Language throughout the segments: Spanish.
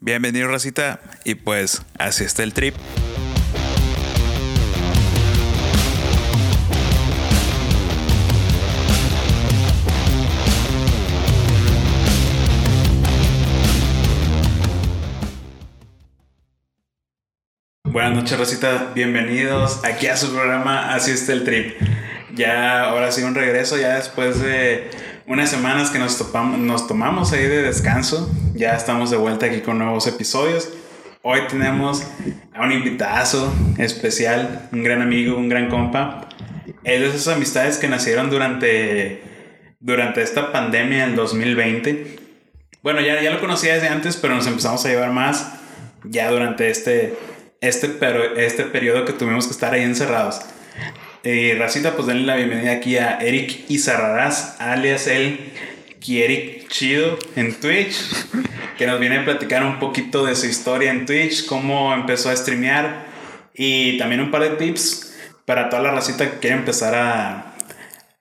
Bienvenido, Racita. Y pues, así está el trip. Buenas noches, Rosita. Bienvenidos aquí a su programa Así está el trip. Ya, ahora sí, un regreso, ya después de unas semanas que nos, topamos, nos tomamos ahí de descanso. Ya estamos de vuelta aquí con nuevos episodios. Hoy tenemos a un invitazo especial, un gran amigo, un gran compa. Es de esas amistades que nacieron durante, durante esta pandemia del 2020. Bueno, ya, ya lo conocía desde antes, pero nos empezamos a llevar más ya durante este, este, pero, este periodo que tuvimos que estar ahí encerrados. Eh, Racita, pues denle la bienvenida aquí a Eric Izarraraz, alias el Kierik Chido en Twitch, que nos viene a platicar un poquito de su historia en Twitch, cómo empezó a streamear y también un par de tips para toda la racita que quiere empezar a,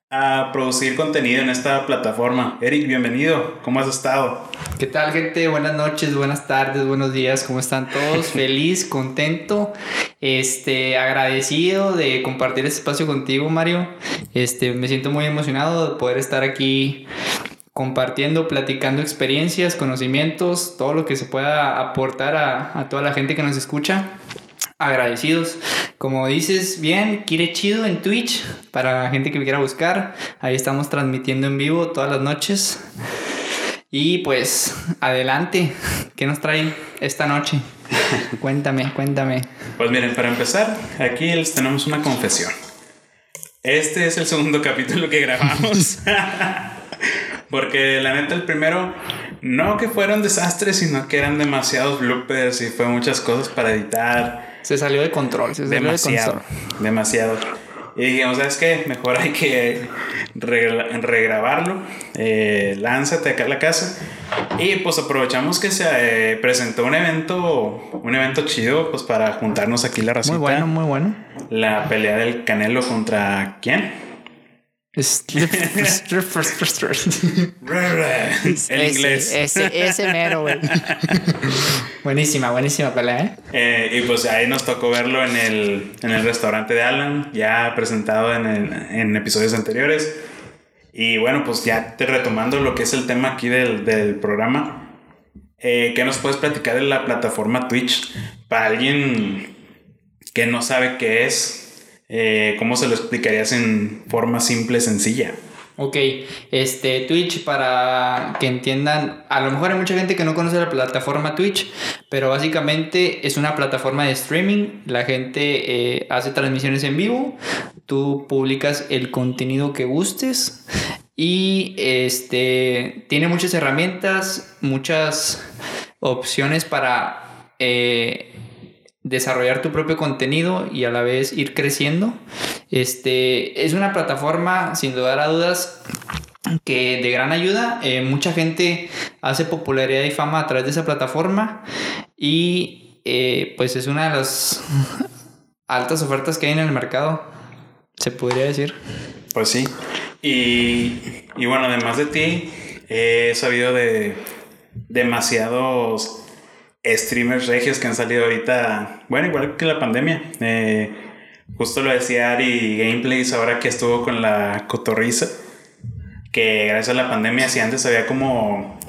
a producir contenido en esta plataforma. Eric, bienvenido, ¿cómo has estado? ¿Qué tal gente? Buenas noches, buenas tardes, buenos días, ¿cómo están todos? Feliz, contento, este, agradecido de compartir este espacio contigo, Mario. Este, me siento muy emocionado de poder estar aquí compartiendo, platicando experiencias, conocimientos, todo lo que se pueda aportar a, a toda la gente que nos escucha agradecidos. Como dices bien, quiere chido en Twitch para la gente que me quiera buscar. Ahí estamos transmitiendo en vivo todas las noches. Y pues, adelante, ¿qué nos trae esta noche? cuéntame, cuéntame. Pues miren, para empezar, aquí les tenemos una confesión. Este es el segundo capítulo que grabamos. Porque la neta, el primero, no que fueron desastres, sino que eran demasiados bloopers y fue muchas cosas para editar. Se salió de control, se salió demasiado, de control. Demasiado. Y dijimos, ¿sabes qué? Mejor hay que regrabarlo. Eh, lánzate acá a la casa. Y pues aprovechamos que se eh, presentó un evento, un evento chido, pues para juntarnos aquí la racita. Muy bueno, muy bueno. La pelea del Canelo contra quién? el inglés. Ese, ese mero, güey. buenísima, buenísima pelea, ¿eh? ¿eh? Y pues ahí nos tocó verlo en el, en el restaurante de Alan, ya presentado en, en episodios anteriores. Y bueno, pues ya te retomando lo que es el tema aquí del, del programa. Eh, ¿Qué nos puedes platicar de la plataforma Twitch? Para alguien que no sabe qué es, eh, ¿cómo se lo explicarías en forma simple, sencilla? Ok, este Twitch para que entiendan, a lo mejor hay mucha gente que no conoce la plataforma Twitch, pero básicamente es una plataforma de streaming, la gente eh, hace transmisiones en vivo, tú publicas el contenido que gustes y este tiene muchas herramientas, muchas opciones para eh, desarrollar tu propio contenido y a la vez ir creciendo. Este es una plataforma, sin lugar a dudas, que de gran ayuda. Eh, mucha gente hace popularidad y fama a través de esa plataforma y eh, pues es una de las altas ofertas que hay en el mercado, se podría decir. Pues sí. Y, y bueno, además de ti, he sabido de demasiados streamers regios que han salido ahorita, bueno, igual que la pandemia. Eh, justo lo decía Ari Gameplays ahora que estuvo con la cotorriza, que gracias a la pandemia, si antes había como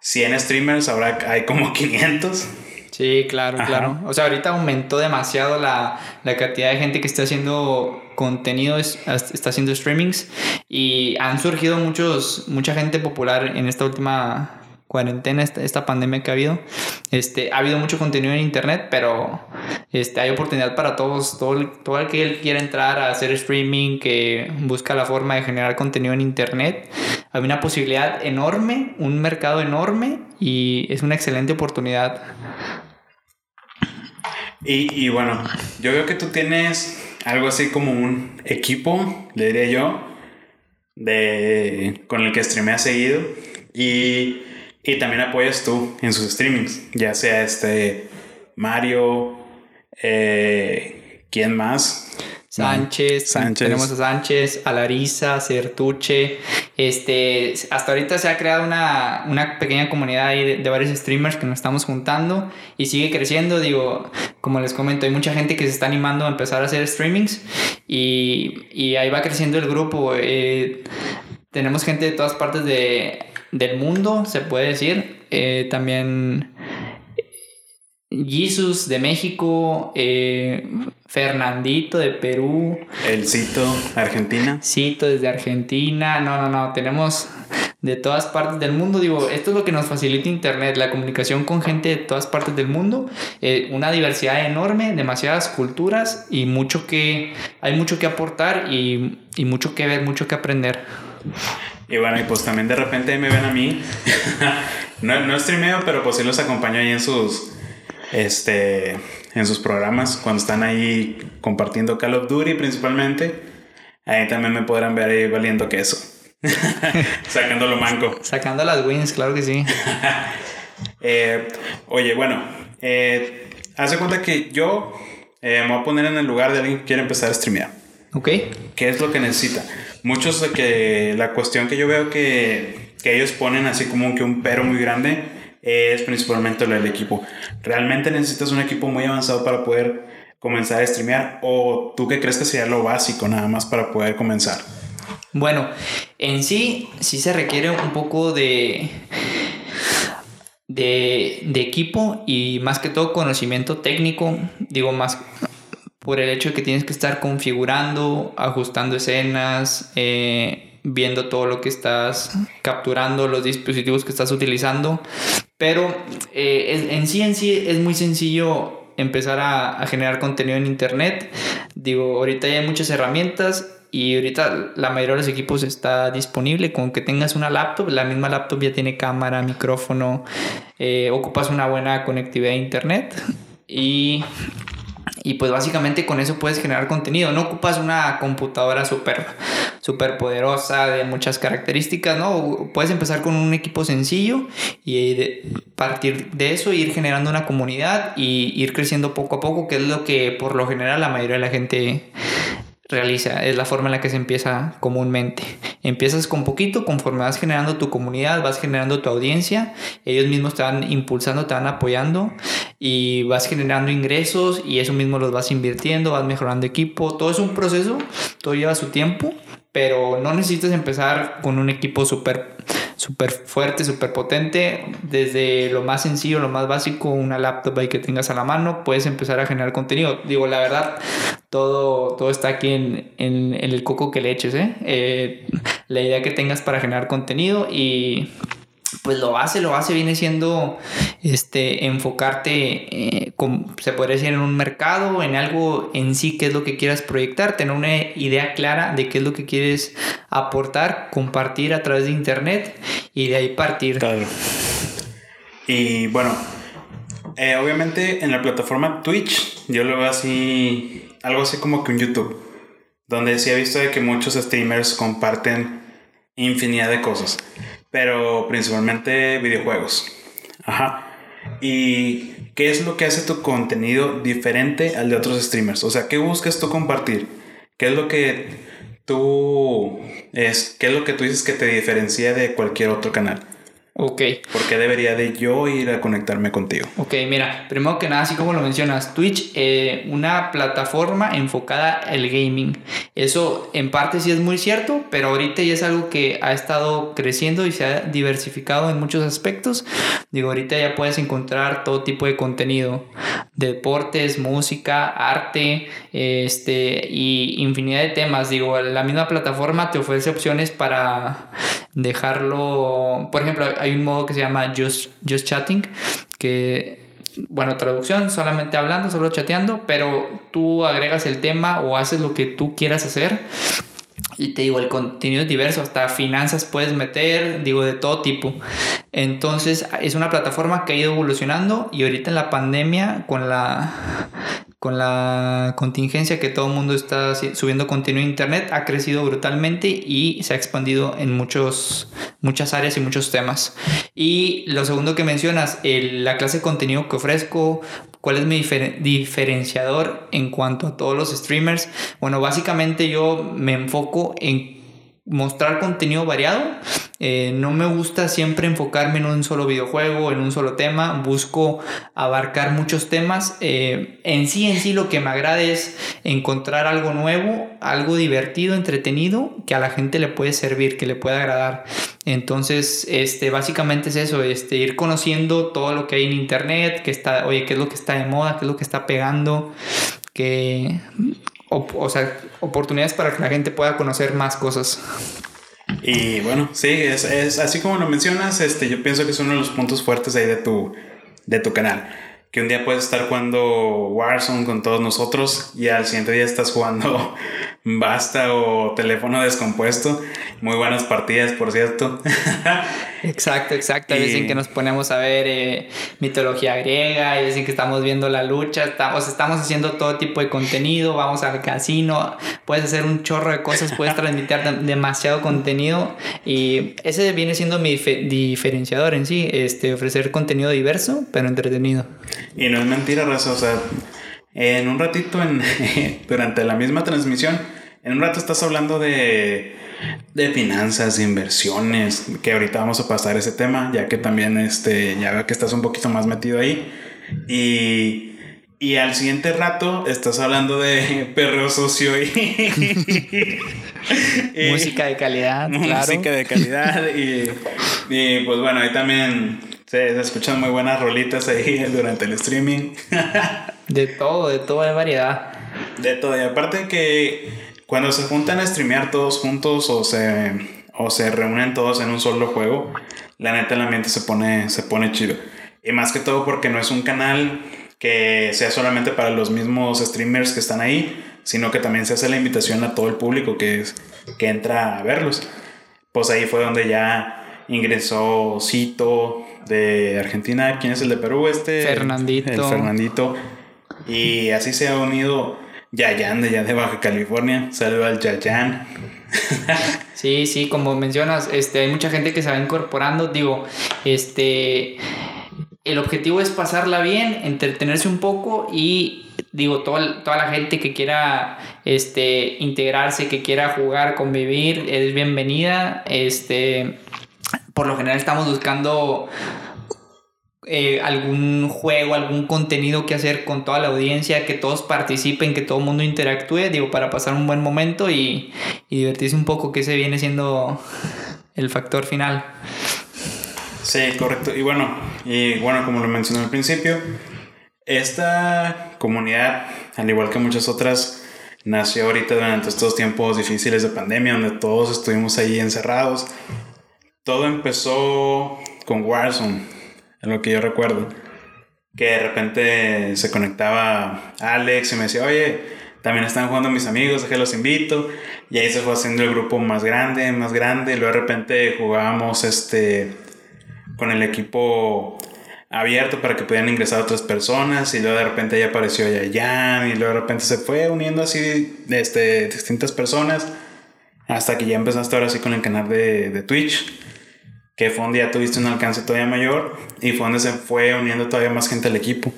100 streamers, ahora hay como 500. Sí, claro, claro. O sea, ahorita aumentó demasiado la, la, cantidad de gente que está haciendo contenido, está haciendo streamings y han surgido muchos, mucha gente popular en esta última cuarentena, esta, esta, pandemia que ha habido. Este, ha habido mucho contenido en internet, pero este, hay oportunidad para todos, todo, todo el que quiera entrar a hacer streaming, que busca la forma de generar contenido en internet. Hay una posibilidad enorme, un mercado enorme y es una excelente oportunidad. Y, y bueno, yo veo que tú tienes algo así como un equipo, le diré yo, de, con el que streameas seguido. Y y también apoyas tú en sus streamings, ya sea este Mario, eh, ¿quién más? Sánchez, Sánchez. tenemos a Sánchez, a Larisa, Certuche. Este, hasta ahorita se ha creado una, una pequeña comunidad ahí de, de varios streamers que nos estamos juntando y sigue creciendo. Digo, como les comento, hay mucha gente que se está animando a empezar a hacer streamings y, y ahí va creciendo el grupo. Eh, tenemos gente de todas partes de, del mundo, se puede decir. Eh, también Jesus de México, eh, Fernandito de Perú, El Cito, Argentina. Cito desde Argentina. No, no, no, tenemos de todas partes del mundo. Digo, esto es lo que nos facilita Internet, la comunicación con gente de todas partes del mundo. Eh, una diversidad enorme, demasiadas culturas y mucho que, hay mucho que aportar y, y mucho que ver, mucho que aprender. Y bueno, y pues también de repente me ven a mí. no, no streameo, pero pues sí los acompaño ahí en sus. Este. En sus programas. Cuando están ahí compartiendo Call of Duty principalmente. Ahí también me podrán ver ahí valiendo queso. Sacando lo manco. Sacando las wins, claro que sí. Eh, oye, bueno. Eh, hace cuenta que yo eh, me voy a poner en el lugar de alguien que quiere empezar a streamear. ¿Ok? ¿Qué es lo que necesita? Muchos de que la cuestión que yo veo que, que ellos ponen así como que un pero muy grande es principalmente lo del equipo. ¿Realmente necesitas un equipo muy avanzado para poder comenzar a streamear? ¿O tú qué crees que sería lo básico nada más para poder comenzar? Bueno, en sí, sí se requiere un poco de, de, de equipo y más que todo conocimiento técnico. Digo, más por el hecho de que tienes que estar configurando, ajustando escenas, eh, viendo todo lo que estás capturando, los dispositivos que estás utilizando. Pero eh, en sí, en sí es muy sencillo empezar a, a generar contenido en internet. Digo, ahorita ya hay muchas herramientas y ahorita la mayoría de los equipos está disponible. Con que tengas una laptop, la misma laptop ya tiene cámara, micrófono, eh, ocupas una buena conectividad a internet y y pues básicamente con eso puedes generar contenido. No ocupas una computadora súper super poderosa de muchas características, ¿no? Puedes empezar con un equipo sencillo y de partir de eso ir generando una comunidad y ir creciendo poco a poco, que es lo que por lo general la mayoría de la gente realiza, es la forma en la que se empieza comúnmente. Empiezas con poquito, conforme vas generando tu comunidad, vas generando tu audiencia, ellos mismos te van impulsando, te van apoyando y vas generando ingresos y eso mismo los vas invirtiendo, vas mejorando equipo, todo es un proceso, todo lleva su tiempo, pero no necesitas empezar con un equipo súper súper fuerte, súper potente, desde lo más sencillo, lo más básico, una laptop ahí que tengas a la mano, puedes empezar a generar contenido. Digo, la verdad, todo, todo está aquí en, en- en el coco que le eches, ¿eh? Eh, La idea que tengas para generar contenido y pues lo base, lo base viene siendo este, enfocarte, eh, como se podría decir, en un mercado, en algo en sí, qué es lo que quieras proyectar, tener una idea clara de qué es lo que quieres aportar, compartir a través de internet y de ahí partir. Claro. Y bueno, eh, obviamente en la plataforma Twitch, yo lo veo así, algo así como que un YouTube, donde sí he visto de que muchos streamers comparten infinidad de cosas, pero principalmente videojuegos. Ajá. ¿Y qué es lo que hace tu contenido diferente al de otros streamers? O sea, ¿qué buscas tú compartir? ¿Qué es lo que tú es qué es lo que tú dices que te diferencia de cualquier otro canal? Ok. ¿Por qué debería de yo ir a conectarme contigo? Ok, mira, primero que nada, así como lo mencionas, Twitch, eh, una plataforma enfocada al gaming. Eso en parte sí es muy cierto, pero ahorita ya es algo que ha estado creciendo y se ha diversificado en muchos aspectos. Digo, ahorita ya puedes encontrar todo tipo de contenido, deportes, música, arte, este, y infinidad de temas. Digo, la misma plataforma te ofrece opciones para dejarlo, por ejemplo, hay un modo que se llama Just, Just Chatting, que, bueno, traducción, solamente hablando, solo chateando, pero tú agregas el tema o haces lo que tú quieras hacer. Y te digo, el contenido es diverso, hasta finanzas puedes meter, digo, de todo tipo. Entonces, es una plataforma que ha ido evolucionando y ahorita en la pandemia, con la, con la contingencia que todo el mundo está subiendo contenido a internet, ha crecido brutalmente y se ha expandido en muchos, muchas áreas y muchos temas. Y lo segundo que mencionas, el- la clase de contenido que ofrezco, ¿Cuál es mi diferenciador en cuanto a todos los streamers? Bueno, básicamente yo me enfoco en mostrar contenido variado. Eh, no me gusta siempre enfocarme en un solo videojuego, en un solo tema. Busco abarcar muchos temas. Eh, en sí, en sí, lo que me agrada es encontrar algo nuevo, algo divertido, entretenido, que a la gente le puede servir, que le pueda agradar. Entonces, este, básicamente es eso, este, ir conociendo todo lo que hay en internet, que está, oye, qué es lo que está de moda, qué es lo que está pegando, que o, sea, oportunidades para que la gente pueda conocer más cosas. Y bueno, sí, es, es, así como lo mencionas, este, yo pienso que es uno de los puntos fuertes ahí de tu, de tu canal. Que un día puedes estar jugando Warzone con todos nosotros y al siguiente día estás jugando Basta o Teléfono Descompuesto. Muy buenas partidas, por cierto. Exacto, exacto. Y... Dicen que nos ponemos a ver eh, mitología griega, y dicen que estamos viendo la lucha, estamos, estamos haciendo todo tipo de contenido, vamos al casino, puedes hacer un chorro de cosas, puedes transmitir demasiado contenido y ese viene siendo mi diferenciador en sí, este, ofrecer contenido diverso, pero entretenido. Y no es mentira, Raza, o sea, en un ratito, en, durante la misma transmisión, en un rato estás hablando de de finanzas, de inversiones, que ahorita vamos a pasar ese tema, ya que también este, ya veo que estás un poquito más metido ahí. Y, y al siguiente rato estás hablando de perro socio y, música de calidad. Música de calidad y, y, pues bueno, ahí también se, se, escuchan muy buenas rolitas ahí durante el streaming. de todo, de toda variedad. De todo, y aparte que cuando se juntan a streamear todos juntos o se, o se reúnen todos en un solo juego, la neta el ambiente se pone, se pone chido. Y más que todo porque no es un canal que sea solamente para los mismos streamers que están ahí, sino que también se hace la invitación a todo el público que, que entra a verlos. Pues ahí fue donde ya ingresó Cito de Argentina. ¿Quién es el de Perú? Este. Fernandito. El Fernandito. Y así se ha unido Yayan de ya de Baja California. Saludo al Yayan. sí, sí, como mencionas, este, hay mucha gente que se va incorporando. Digo, este. El objetivo es pasarla bien, entretenerse un poco y digo, toda, toda la gente que quiera este, integrarse, que quiera jugar, convivir, es bienvenida. Este, por lo general estamos buscando eh, algún juego, algún contenido que hacer con toda la audiencia, que todos participen, que todo el mundo interactúe, digo, para pasar un buen momento y, divertirse un poco, que ese viene siendo el factor final. Sí, correcto. Y bueno, y bueno, como lo mencioné al principio, esta comunidad, al igual que muchas otras, nació ahorita durante estos tiempos difíciles de pandemia, donde todos estuvimos ahí encerrados. Todo empezó con Warzone lo que yo recuerdo. Que de repente se conectaba Alex y me decía, oye, también están jugando mis amigos, que los invito. Y ahí se fue haciendo el grupo más grande, más grande. Luego de repente jugábamos este, con el equipo abierto para que pudieran ingresar otras personas. Y luego de repente ya apareció Yayan. Y luego de repente se fue uniendo así este, distintas personas. Hasta que ya empezaste ahora así con el canal de, de Twitch que fue un día tuviste un alcance todavía mayor y fue donde se fue uniendo todavía más gente al equipo.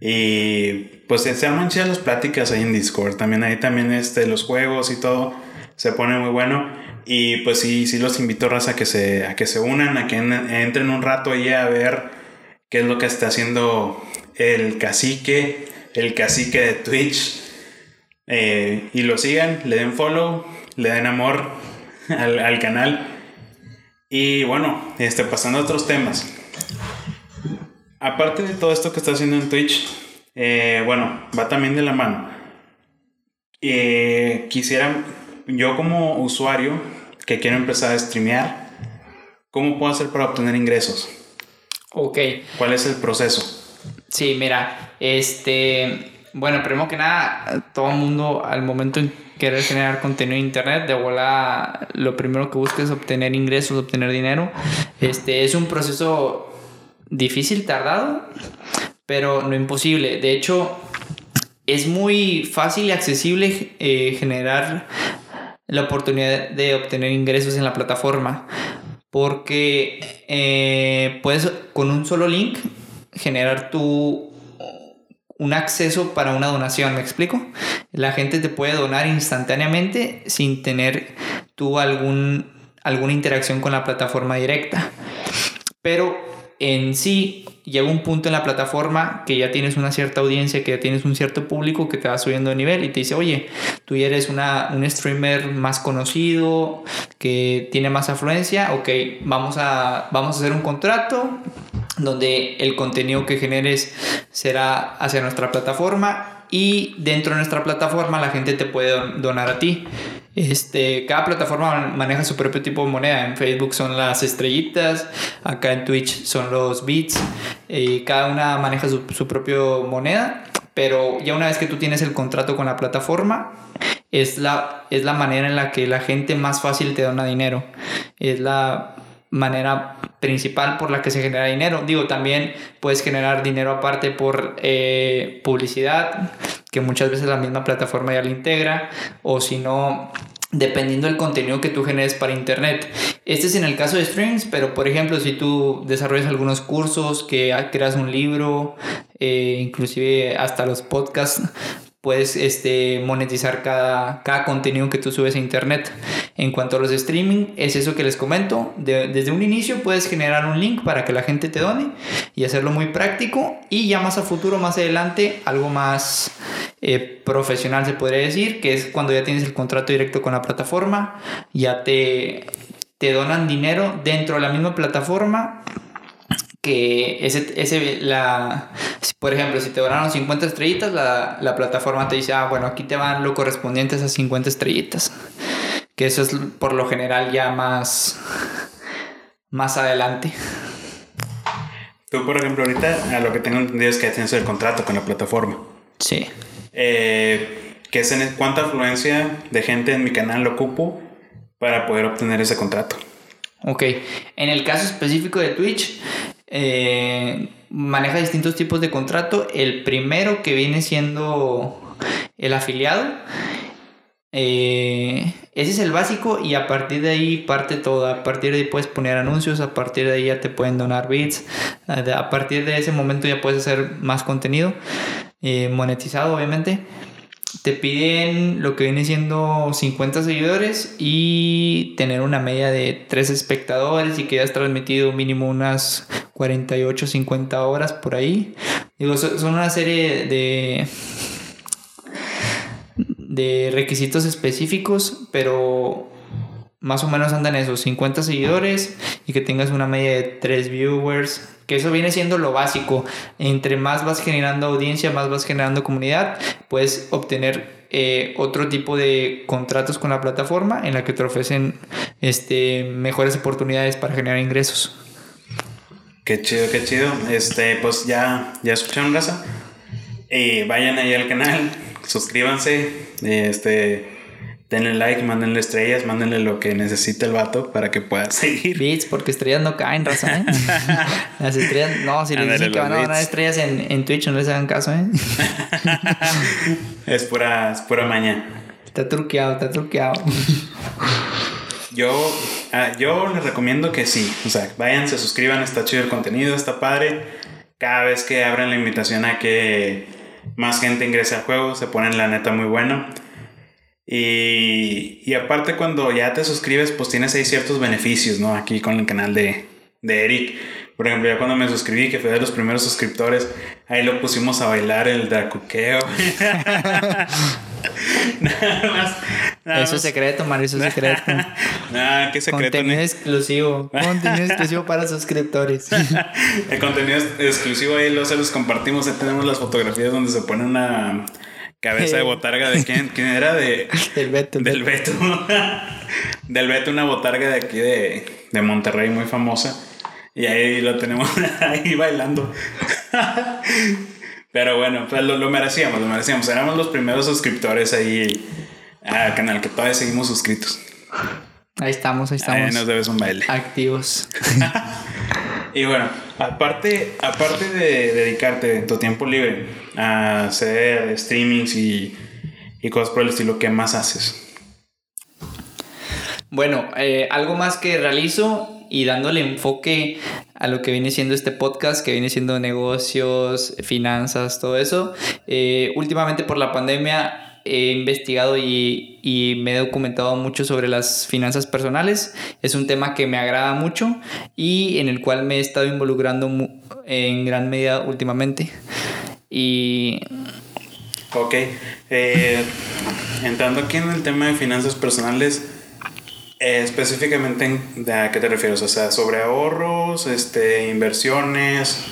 Y pues se arman chidas las pláticas ahí en Discord, también ahí también este, los juegos y todo se pone muy bueno. Y pues sí, sí los invito a que se, a que se unan, a que entren un rato ahí a ver qué es lo que está haciendo el cacique, el cacique de Twitch. Eh, y lo sigan, le den follow, le den amor al, al canal. Y bueno, este, pasando a otros temas. Aparte de todo esto que está haciendo en Twitch, eh, bueno, va también de la mano. Eh, quisiera, yo como usuario que quiero empezar a streamear, ¿cómo puedo hacer para obtener ingresos? Ok. ¿Cuál es el proceso? Sí, mira, este, bueno, primero que nada, todo el mundo al momento en querer generar contenido en internet, de volada lo primero que busca es obtener ingresos, obtener dinero. Este es un proceso difícil, tardado, pero no imposible. De hecho, es muy fácil y accesible eh, generar la oportunidad de obtener ingresos en la plataforma. Porque eh, puedes con un solo link generar tu un acceso para una donación, ¿me explico? La gente te puede donar instantáneamente sin tener tú algún, alguna interacción con la plataforma directa. Pero en sí llega un punto en la plataforma que ya tienes una cierta audiencia, que ya tienes un cierto público que te va subiendo de nivel y te dice, oye, tú eres una, un streamer más conocido, que tiene más afluencia, ok, vamos a, vamos a hacer un contrato donde el contenido que generes será hacia nuestra plataforma y dentro de nuestra plataforma la gente te puede donar a ti. Este, cada plataforma maneja su propio tipo de moneda. En Facebook son las estrellitas, acá en Twitch son los bits, y cada una maneja su, su moneda. Pero ya una vez que tú tienes el contrato con la plataforma, es la, es la manera en la que la gente más fácil te dona dinero. Es la manera principal por la que se genera dinero. Digo, también puedes generar dinero aparte por eh, publicidad, que muchas veces la misma plataforma ya la integra, o si no, dependiendo del contenido que tú generes para internet. Este es en el caso de streams, pero por ejemplo, si tú desarrollas algunos cursos, que creas un libro, eh, inclusive hasta los podcasts, puedes este, monetizar cada, cada contenido que tú subes a internet. En cuanto a los streaming, es eso que les comento. desde un inicio puedes generar un link para que la gente te done y hacerlo muy práctico. Y ya más a futuro, más adelante, algo más eh, profesional se podría decir, que es cuando ya tienes el contrato directo con la plataforma, ya te, te donan dinero dentro de la misma plataforma que ese, ese, la, por ejemplo, si te donaron 50 estrellitas, la, la, plataforma te dice, ah, bueno, aquí te van lo correspondiente a esas 50 estrellitas. Que eso es por lo general ya más, más adelante. Tú, por ejemplo, ahorita a lo que tengo entendido es que tienes el contrato con la plataforma. Sí. Eh, ¿qué es en, ¿Cuánta afluencia de gente en mi canal lo ocupo para poder obtener ese contrato? Ok, en el caso específico de Twitch, eh, maneja distintos tipos de contrato. El primero que viene siendo el afiliado. Eh, ese es el básico y a partir de ahí parte todo. A partir de ahí puedes poner anuncios, a partir de ahí ya te pueden donar bits. A partir de ese momento ya puedes hacer más contenido eh, monetizado, obviamente te piden lo que viene siendo 50 seguidores y tener una media de 3 espectadores y que hayas transmitido mínimo unas 48, 50 horas por ahí. Digo, son una serie de de requisitos específicos, pero más o menos andan esos 50 seguidores y que tengas una media de 3 viewers, que eso viene siendo lo básico. Entre más vas generando audiencia, más vas generando comunidad, puedes obtener eh, otro tipo de contratos con la plataforma en la que te ofrecen este, mejores oportunidades para generar ingresos. Qué chido, qué chido. Este, pues ya, ya escucharon, raza. Y vayan ahí al canal, suscríbanse, este denle like, mándenle estrellas, mándenle lo que necesite el vato para que pueda seguir. Bits, porque estrellas no caen, raza, ¿eh? Las estrellas, no, si les dicen que van a ganar estrellas en, en, Twitch, no les hagan caso, ¿eh? es pura, es pura maña. Está truqueado, está truqueado. Yo, ah, yo les recomiendo que sí. O sea, vayan, se suscriban, está chido el contenido, está padre. Cada vez que abren la invitación a que más gente ingrese al juego, se ponen la neta muy bueno. Y, y, aparte cuando ya te suscribes, pues tienes ahí ciertos beneficios, ¿no? Aquí con el canal de, de Eric. Por ejemplo, ya cuando me suscribí, que fue de los primeros suscriptores, ahí lo pusimos a bailar el dracuqueo. nada más. eso es secreto, Mario, eso es secreto. Nada, qué secreto. Contenido exclusivo. Contenido exclusivo para suscriptores. el contenido exclusivo ahí lo se los compartimos. Ahí tenemos las fotografías donde se pone una Cabeza de botarga de quién? ¿Quién era? De, del Beto. Del Beto. del Beto, una botarga de aquí de, de Monterrey muy famosa. Y ahí lo tenemos ahí bailando. Pero bueno, pues lo, lo, merecíamos, lo merecíamos. Éramos los primeros suscriptores ahí al canal, que todavía seguimos suscritos. Ahí estamos, ahí estamos. Ahí nos debes un baile. Activos. Y bueno, aparte, aparte de dedicarte en tu tiempo libre a hacer streamings y, y cosas por el estilo, ¿qué más haces? Bueno, eh, algo más que realizo y dándole enfoque a lo que viene siendo este podcast, que viene siendo negocios, finanzas, todo eso. Eh, últimamente por la pandemia he investigado y, y, me he documentado mucho sobre las finanzas personales. Es un tema que me agrada mucho y en el cual me he estado involucrando en gran medida últimamente. Y... Ok. Eh, entrando aquí en el tema de finanzas personales, eh, específicamente, ¿a qué te refieres? O sea, sobre ahorros, este, inversiones,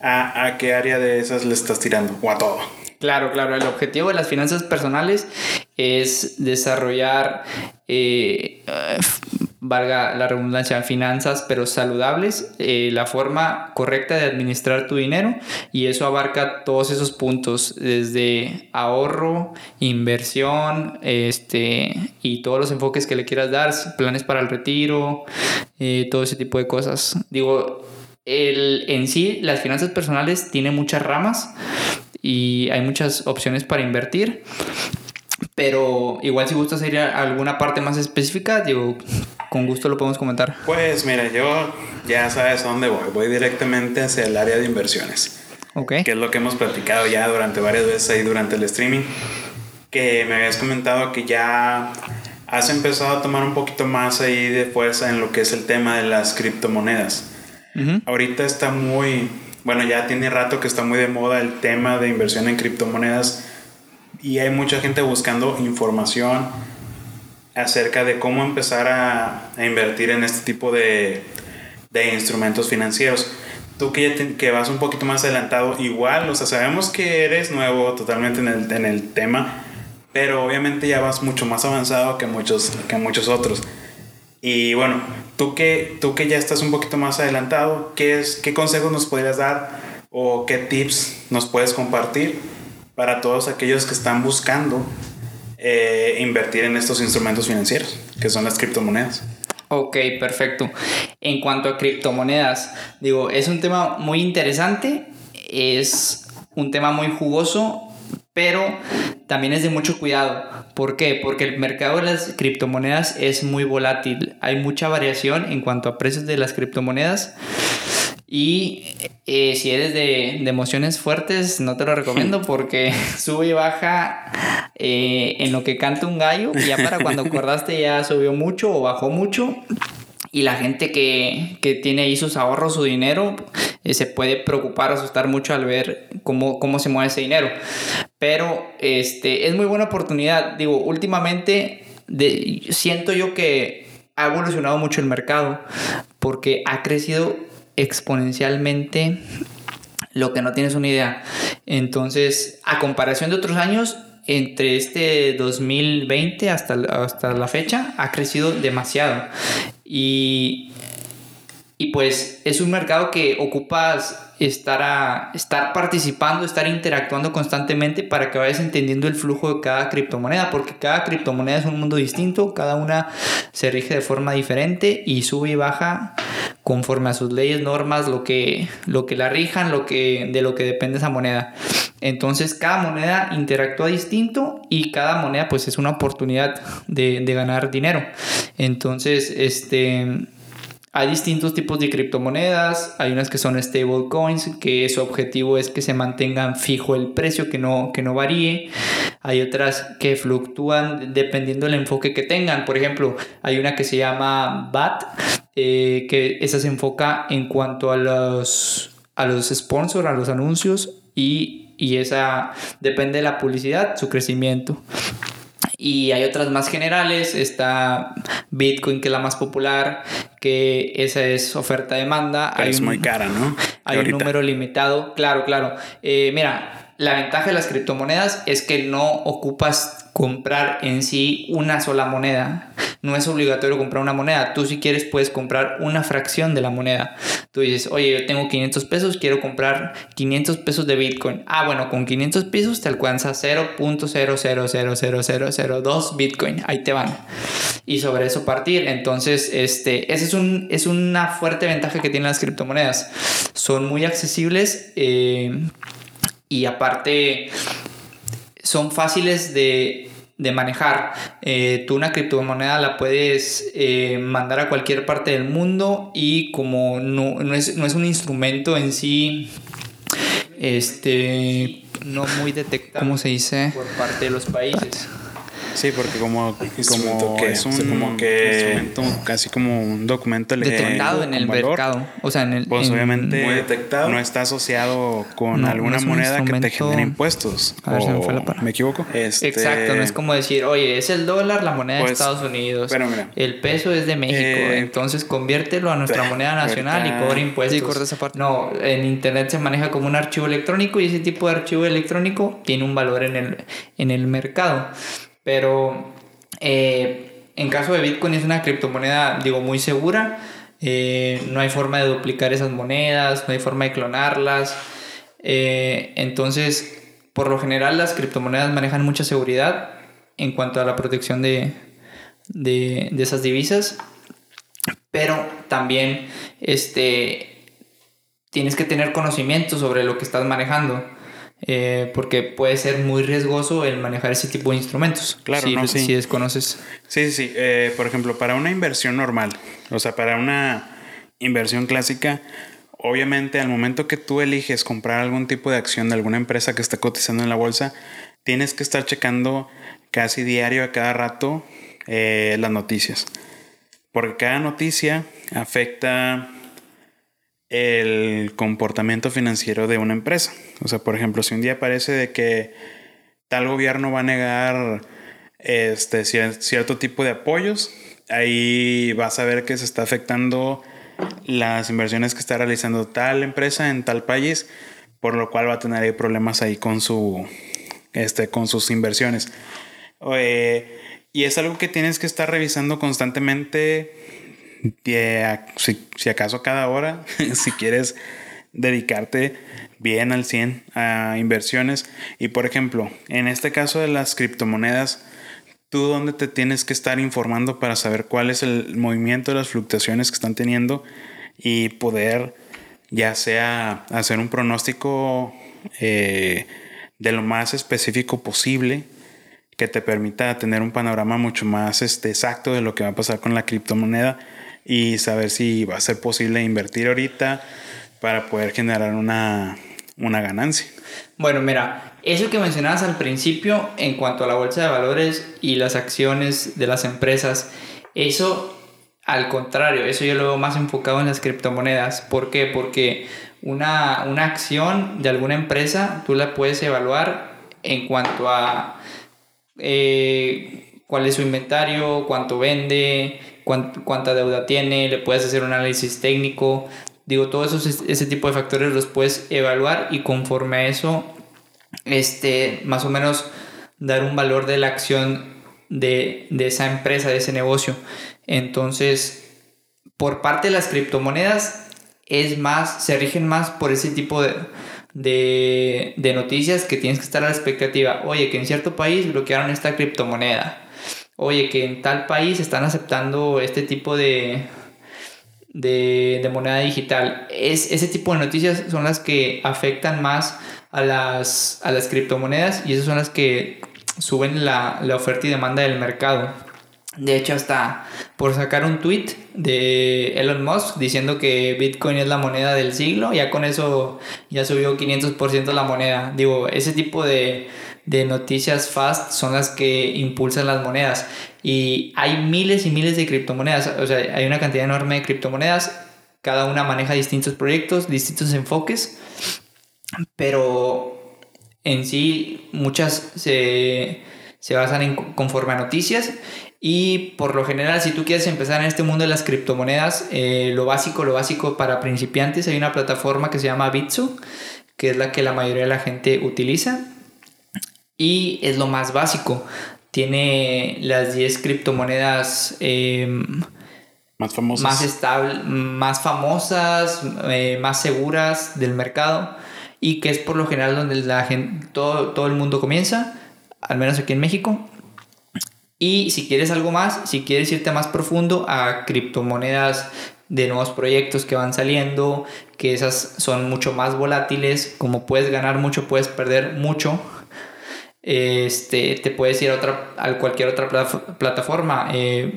¿a, ¿a qué área de esas le estás tirando? ¿O a todo? Claro, claro. El objetivo de las finanzas personales es desarrollar, eh, valga la redundancia, finanzas, pero saludables, eh, la forma correcta de administrar tu dinero y eso abarca todos esos puntos, desde ahorro, inversión, este, y todos los enfoques que le quieras dar, planes para el retiro, eh, todo ese tipo de cosas. Digo, el, en sí, las finanzas personales tienen muchas ramas y hay muchas opciones para invertir. Pero igual si gustas ir a alguna parte más específica, digo, con gusto lo podemos comentar. Pues mira, yo ya sabes a dónde voy. Voy directamente hacia el área de inversiones. Ok. Que es lo que hemos platicado ya durante varias veces ahí durante el streaming. Que me habías comentado que ya has empezado a tomar un poquito más ahí de fuerza en lo que es el tema de las criptomonedas. Ahorita está muy, bueno, ya tiene rato que está muy de moda el tema de inversión en criptomonedas y hay mucha gente buscando información acerca de cómo empezar a, invertir en este tipo de, de instrumentos financieros. Tú que, que vas un poquito más adelantado, igual, o sea, sabemos que eres nuevo totalmente en el, en el tema, pero obviamente ya vas mucho más avanzado que muchos, que muchos otros. Y bueno, tú que, tú que ya estás un poquito más adelantado, ¿qué, es, ¿qué consejos nos podrías dar o qué tips nos puedes compartir para todos aquellos que están buscando eh, invertir en estos instrumentos financieros, que son las criptomonedas? Ok, perfecto. En cuanto a criptomonedas, digo, es un tema muy interesante, es un tema muy jugoso pero también es de mucho cuidado. ¿Por qué? Porque el mercado de las criptomonedas es muy volátil. Hay mucha variación en cuanto a precios de las criptomonedas. Y eh, si eres de, emociones fuertes, no te lo recomiendo porque sube y baja eh, en lo que canta un gallo. Ya para cuando acordaste ya subió mucho o bajó mucho. Y la gente que, que tiene ahí sus ahorros, su dinero, eh, se puede preocupar, asustar mucho al ver cómo, cómo se mueve ese dinero. Pero este, es muy buena oportunidad. Digo, últimamente de, siento yo que ha evolucionado mucho el mercado porque ha crecido exponencialmente lo que no tienes una idea. Entonces, a comparación de otros años, entre este 2020 hasta, hasta la fecha, ha crecido demasiado. Y y pues es un mercado que ocupas estar, a, estar participando, estar interactuando constantemente para que vayas entendiendo el flujo de cada criptomoneda, porque cada criptomoneda es un mundo distinto, cada una se rige de forma diferente y sube y baja conforme a sus leyes, normas, lo que, lo que la rijan, lo que, de lo que depende esa moneda. Entonces cada moneda interactúa distinto y cada moneda pues es una oportunidad de, de ganar dinero. Entonces, este hay distintos tipos de criptomonedas, hay unas que son stablecoins, que su objetivo es que se mantengan fijo el precio, que no, que no varíe. Hay otras que fluctúan dependiendo del enfoque que tengan. Por ejemplo, hay una que se llama BAT, eh, que esa se enfoca en cuanto a los, a los sponsors, a los anuncios, y, y esa depende de la publicidad, su crecimiento. Y hay otras más generales, está Bitcoin que es la más popular, que esa es oferta-demanda. Es muy cara, ¿no? Hay un número limitado, claro, claro. Eh, mira, la ventaja de las criptomonedas es que no ocupas comprar en sí una sola moneda. No es obligatorio comprar una moneda. Tú si quieres puedes comprar una fracción de la moneda. Tú dices, oye, yo tengo 500 pesos, quiero comprar 500 pesos de Bitcoin. Ah, bueno, con 500 pesos te alcanza 0.000002 Bitcoin. Ahí te van. Y sobre eso partir. Entonces, este, esa es, un, es una fuerte ventaja que tienen las criptomonedas. Son muy accesibles eh, y aparte son fáciles de de manejar. Eh, tú una criptomoneda la puedes eh, mandar a cualquier parte del mundo y como no, no, es, no es un instrumento en sí, este, no muy detectado, ¿cómo se dice? Por parte de los países. Sí, porque como, como que es un como que casi como un documento detectado en el mercado, o sea, en el pues obviamente no está asociado con alguna moneda que te genere impuestos. A ver, me, fue la ¿Me equivoco? Este... Exacto, no es como decir, oye, es el dólar la moneda de pues, Estados Unidos, pero mira, el peso es de México, eh, entonces conviértelo a nuestra moneda nacional y cobra impuestos. Sí, esa parte. No, en internet se maneja como un archivo electrónico y ese tipo de archivo electrónico tiene un valor en el en el mercado. Pero eh, en caso de Bitcoin es una criptomoneda, digo, muy segura. Eh, no hay forma de duplicar esas monedas, no hay forma de clonarlas. Eh, entonces, por lo general, las criptomonedas manejan mucha seguridad en cuanto a la protección de, de, de esas divisas. Pero también este, tienes que tener conocimiento sobre lo que estás manejando. Eh, porque puede ser muy riesgoso el manejar ese tipo de instrumentos. Claro, si, no, sí. si desconoces. Sí, sí, eh, por ejemplo, para una inversión normal, o sea, para una inversión clásica, obviamente al momento que tú eliges comprar algún tipo de acción de alguna empresa que está cotizando en la bolsa, tienes que estar checando casi diario a cada rato eh, las noticias. Porque cada noticia afecta el comportamiento financiero de una empresa. O sea, por ejemplo, si un día parece de que tal gobierno va a negar este, cierto tipo de apoyos, ahí vas a ver que se está afectando las inversiones que está realizando tal empresa en tal país, por lo cual va a tener ahí problemas ahí con su este con sus inversiones. Eh, y es algo que tienes que estar revisando constantemente si, acaso cada hora, si quieres dedicarte bien al 100 a inversiones. Y por ejemplo, en este caso de las criptomonedas, ¿tú dónde te tienes que estar informando para saber cuál es el movimiento de las fluctuaciones que están teniendo y poder ya sea hacer un pronóstico eh, de lo más específico posible que te permita tener un panorama mucho más este, exacto de lo que va a pasar con la criptomoneda y saber si va a ser posible invertir ahorita para poder generar una, ganancia. Bueno, mira, eso que mencionabas al principio en cuanto a la bolsa de valores y las acciones de las empresas, eso al contrario, eso yo lo veo más enfocado en las criptomonedas. ¿Por qué? Porque una, una acción de alguna empresa tú la puedes evaluar en cuanto a eh, cuál es su inventario, cuánto vende, cuánta deuda tiene, le puedes hacer un análisis técnico. Digo, todos esos, ese tipo de factores los puedes evaluar y conforme a eso, este, más o menos dar un valor de la acción de, de esa empresa, de ese negocio. Entonces, por parte de las criptomonedas, es más, se rigen más por ese tipo de, de, de, noticias que tienes que estar a la expectativa. Oye, que en cierto país bloquearon esta criptomoneda oye, que en tal país están aceptando este tipo de, de, moneda digital. Es, ese tipo de noticias son las que afectan más a las, a las criptomonedas y esas son las que suben la, la oferta y demanda del mercado. De hecho, hasta por sacar un tweet de Elon Musk diciendo que Bitcoin es la moneda del siglo, ya con eso ya subió 500% la moneda. Digo, ese tipo de, de noticias fast son las que impulsan las monedas. Y hay miles y miles de criptomonedas. O sea, hay una cantidad enorme de criptomonedas. Cada una maneja distintos proyectos, distintos enfoques. Pero en sí muchas se, basan en conforme a noticias. Y por lo general, si tú quieres empezar en este mundo de las criptomonedas, eh, lo básico, lo básico para principiantes, hay una plataforma que se llama Bitsu, que es la que la mayoría de la gente utiliza y es lo más básico. Tiene las 10 criptomonedas em, más famosas, más, estable, más, famosas eh, más seguras del mercado y que es por lo general donde la gente, todo, todo el mundo comienza, al menos aquí en México. Y si quieres algo más, si quieres irte más profundo a criptomonedas de nuevos proyectos que van saliendo, que esas son mucho más volátiles, como puedes ganar mucho, puedes perder mucho este, te puedes ir a, otra, a cualquier otra plataforma. Eh,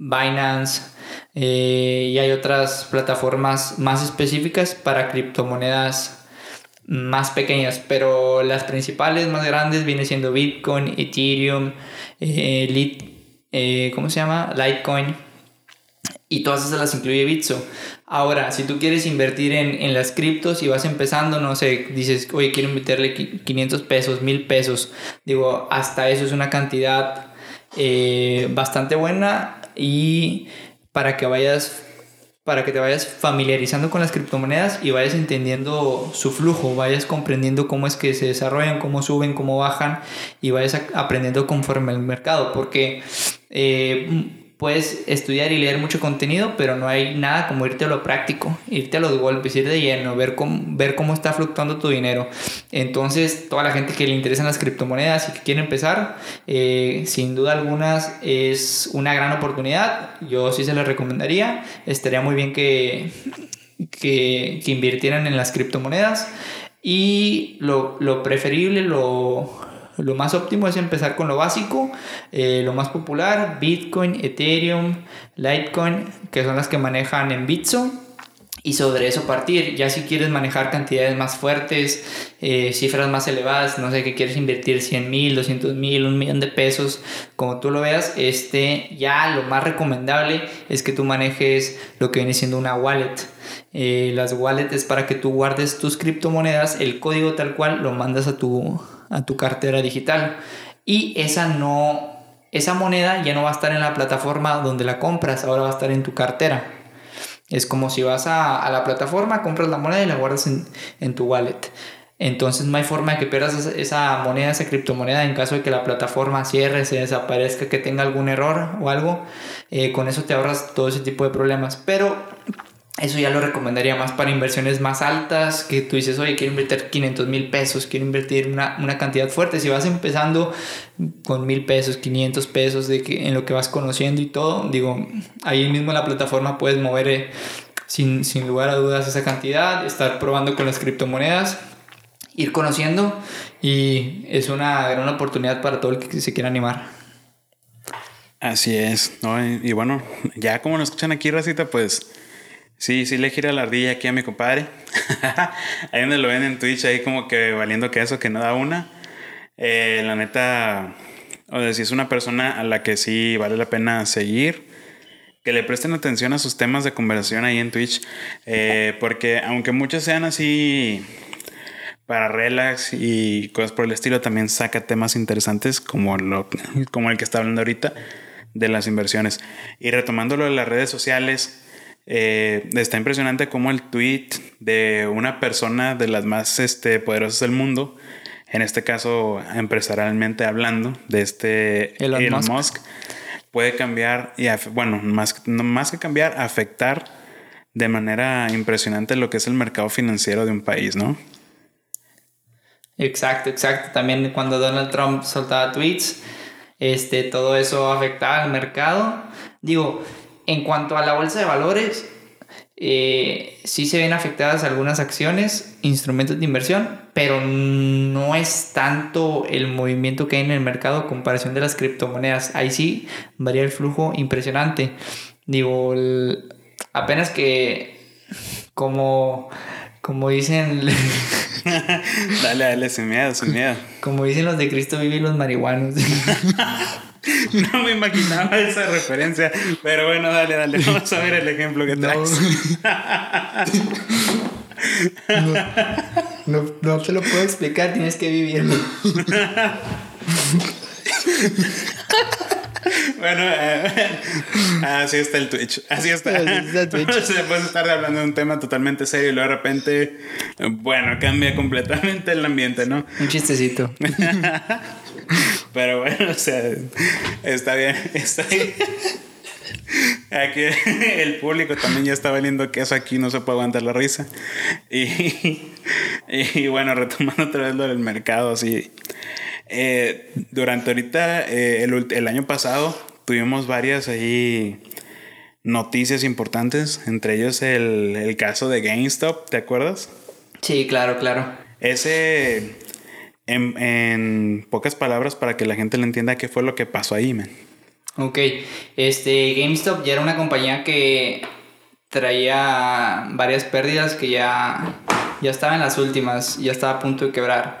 Binance eh, y hay otras plataformas más específicas para criptomonedas más pequeñas, pero las principales más grandes vienen siendo Bitcoin, Ethereum, eh, ¿cómo se llama? Litecoin y todas esas las incluye Bitso. Ahora, si tú quieres invertir en, en, las criptos y vas empezando, no sé, dices, oye, quiero meterle 500 pesos, 1000 pesos, digo, hasta eso es una cantidad eh, bastante buena y para que vayas para que te vayas familiarizando con las criptomonedas y vayas entendiendo su flujo, vayas comprendiendo cómo es que se desarrollan, cómo suben, cómo bajan y vayas aprendiendo conforme al mercado, porque eh, puedes estudiar y leer mucho contenido, pero no hay nada como irte a lo práctico, irte a los golpes, ir de lleno, ver cómo, ver cómo está fluctuando tu dinero. Entonces, toda la gente que le interesan las criptomonedas y que quiere empezar, eh, sin duda algunas es una gran oportunidad. Yo sí se les recomendaría. Estaría muy bien que, que, que invirtieran en las criptomonedas. Y lo, lo preferible, lo, lo más óptimo es empezar con lo básico, eh, lo más popular, Bitcoin, Ethereum, Litecoin, que son las que manejan en Bitso. Y sobre eso partir, ya si quieres manejar cantidades más fuertes, eh, cifras más elevadas, no sé, que quieres invertir 100 mil, 200 mil, un millón de pesos, como tú lo veas, este, ya lo más recomendable es que tú manejes lo que viene siendo una wallet. Eh, las wallets es para que tú guardes tus criptomonedas, el código tal cual lo mandas a tu, a tu cartera digital. Y esa no, esa moneda ya no va a estar en la plataforma donde la compras, ahora va a estar en tu cartera. Es como si vas a, la plataforma, compras la moneda y la guardas en, tu wallet. Entonces no hay forma de que pierdas esa moneda, esa criptomoneda en caso de que la plataforma cierre, se desaparezca, que tenga algún error o algo. Eh, con eso te ahorras todo ese tipo de problemas. Pero eso ya lo recomendaría más para inversiones más altas, que tú dices, oye, quiero invertir 500 mil pesos, quiero invertir una, una, cantidad fuerte. Si vas empezando con mil pesos, 500 pesos de que, en lo que vas conociendo y todo, digo, ahí mismo en la plataforma puedes mover eh, sin, sin lugar a dudas esa cantidad, estar probando con las criptomonedas, ir conociendo y es una gran oportunidad para todo el que se quiera animar. Así es, ¿no? y, bueno, ya como nos escuchan aquí, Racita, pues Sí, sí le gira la ardilla aquí a mi compadre. ahí donde lo ven en Twitch, ahí como que valiendo que eso, que no da una. Eh, la neta, o sea, si es una persona a la que sí vale la pena seguir, que le presten atención a sus temas de conversación ahí en Twitch. Eh, porque aunque muchos sean así para relax y cosas por el estilo, también saca temas interesantes como, lo, como el que está hablando ahorita de las inversiones. Y retomándolo de las redes sociales, eh, está impresionante como el tweet de una persona de las más este, poderosas del mundo, en este caso empresarialmente hablando, de este Elon, Musk. puede cambiar y, bueno, más, más que cambiar, afectar de manera impresionante lo que es el mercado financiero de un país, ¿no? Exacto, exacto. También cuando Donald Trump soltaba tweets, este, todo eso afectaba al mercado. Digo, en cuanto a la bolsa de valores, eh, sí se ven afectadas algunas acciones, instrumentos de inversión, pero no es tanto el movimiento que hay en el mercado a comparación de las criptomonedas. Ahí sí varía el flujo impresionante. Digo, apenas que como, como dicen... dale, dale, sin miedo, sin miedo. Como dicen los de Cristo viven los marihuanos. No me imaginaba esa referencia. Pero bueno, dale, dale. Vamos a ver el ejemplo que traes. No, no, te lo puedo explicar, tienes que vivirlo. Bueno, eh, así está el Twitch. Así está. Así está Twitch. Se puede estar hablando de un tema totalmente serio y luego de repente, bueno, cambia completamente el ambiente, ¿no? Un chistecito. Pero bueno, o sea, está bien, está bien. Aquí el público también ya está valiendo queso aquí, no se puede aguantar la risa. Y, y bueno, retomando otra vez lo del mercado, así. Eh, durante ahorita, eh, el, el, año pasado, tuvimos varias ahí noticias importantes, entre ellos el, el caso de GameStop, ¿te acuerdas? Sí, claro, claro. Ese en, pocas palabras para que la gente le entienda qué fue lo que pasó ahí, man. Ok, este GameStop ya era una compañía que traía varias pérdidas que ya, ya estaba en las últimas, ya estaba a punto de quebrar.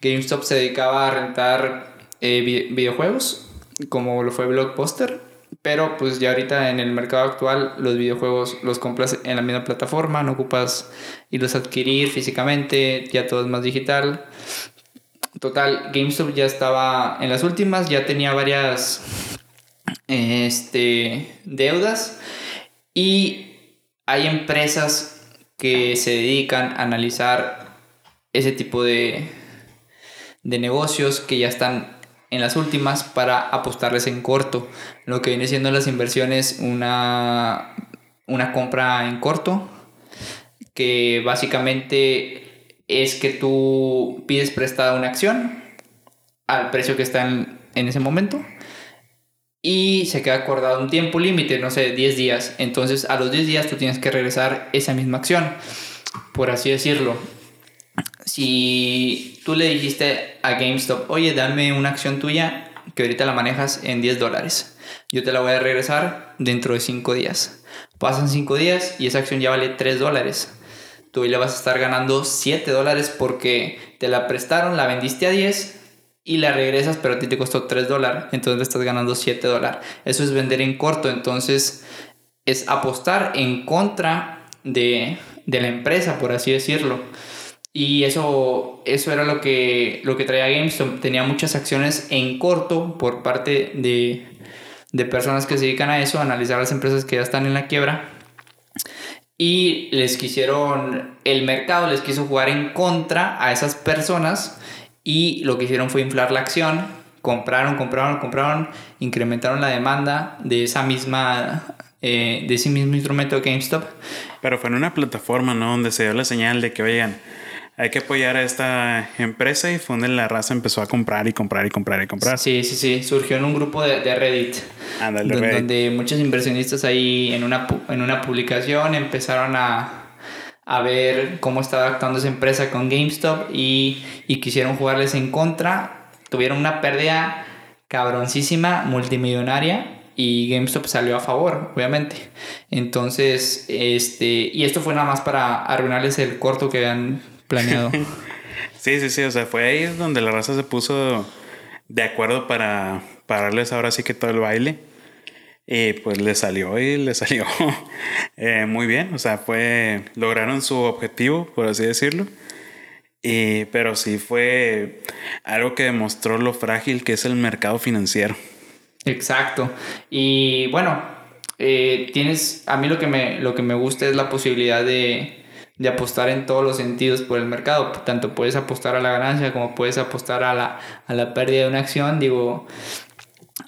GameStop se dedicaba a rentar eh, videojuegos, como lo fue Blockbuster, pero pues ya ahorita en el mercado actual los videojuegos los compras en la misma plataforma, no ocupas irlos a adquirir físicamente, ya todo es más digital. Total, GameStop ya estaba en las últimas, ya tenía varias este, deudas y hay empresas que se dedican a analizar ese tipo de, de negocios que ya están en las últimas para apostarles en corto. Lo que viene siendo las inversiones, una, una compra en corto, que básicamente es que tú pides prestada una acción al precio que está en, en ese momento y se queda acordado un tiempo límite, no sé, 10 días. Entonces a los 10 días tú tienes que regresar esa misma acción, por así decirlo. Si tú le dijiste a GameStop, oye, dame una acción tuya que ahorita la manejas en 10 dólares, yo te la voy a regresar dentro de 5 días. Pasan 5 días y esa acción ya vale 3 dólares. Tú le vas a estar ganando 7 dólares porque te la prestaron, la vendiste a 10 y la regresas, pero a ti te costó 3 dólares, entonces estás ganando 7 dólares. Eso es vender en corto, entonces es apostar en contra de, la empresa, por así decirlo. Y eso, eso era lo que, lo que traía GameStop. Tenía muchas acciones en corto por parte de, de personas que se dedican a eso, a analizar las empresas que ya están en la quiebra. Y les quisieron, el mercado les quiso jugar en contra a esas personas y lo que hicieron fue inflar la acción, compraron, compraron, compraron, incrementaron la demanda de esa misma, eh, de ese mismo instrumento de GameStop. Pero fue en una plataforma, ¿no? Donde se dio la señal de que, oigan, hay que apoyar a esta empresa y fue donde la raza empezó a comprar y comprar y comprar y comprar. Sí, sí, sí. Surgió en un grupo de, de Reddit. Ándale, Reddit. Donde muchos inversionistas ahí en una, en una publicación empezaron a, a ver cómo estaba actuando esa empresa con GameStop y, y quisieron jugarles en contra. Tuvieron una pérdida cabroncísima, multimillonaria, y GameStop salió a favor, obviamente. Entonces, este, y esto fue nada más para arruinarles el corto que habían planeado. sí, sí, sí, o sea, fue ahí donde la raza se puso de acuerdo para pararles ahora sí que todo el baile. Y pues le salió y le salió eh, muy bien. O sea, fue. Lograron su objetivo, por así decirlo. Y, pero sí fue algo que demostró lo frágil que es el mercado financiero. Exacto. Y bueno, eh, tienes. A mí lo que me, lo que me gusta es la posibilidad de, de apostar en todos los sentidos por el mercado. Tanto puedes apostar a la ganancia como puedes apostar a la, a la pérdida de una acción. Digo,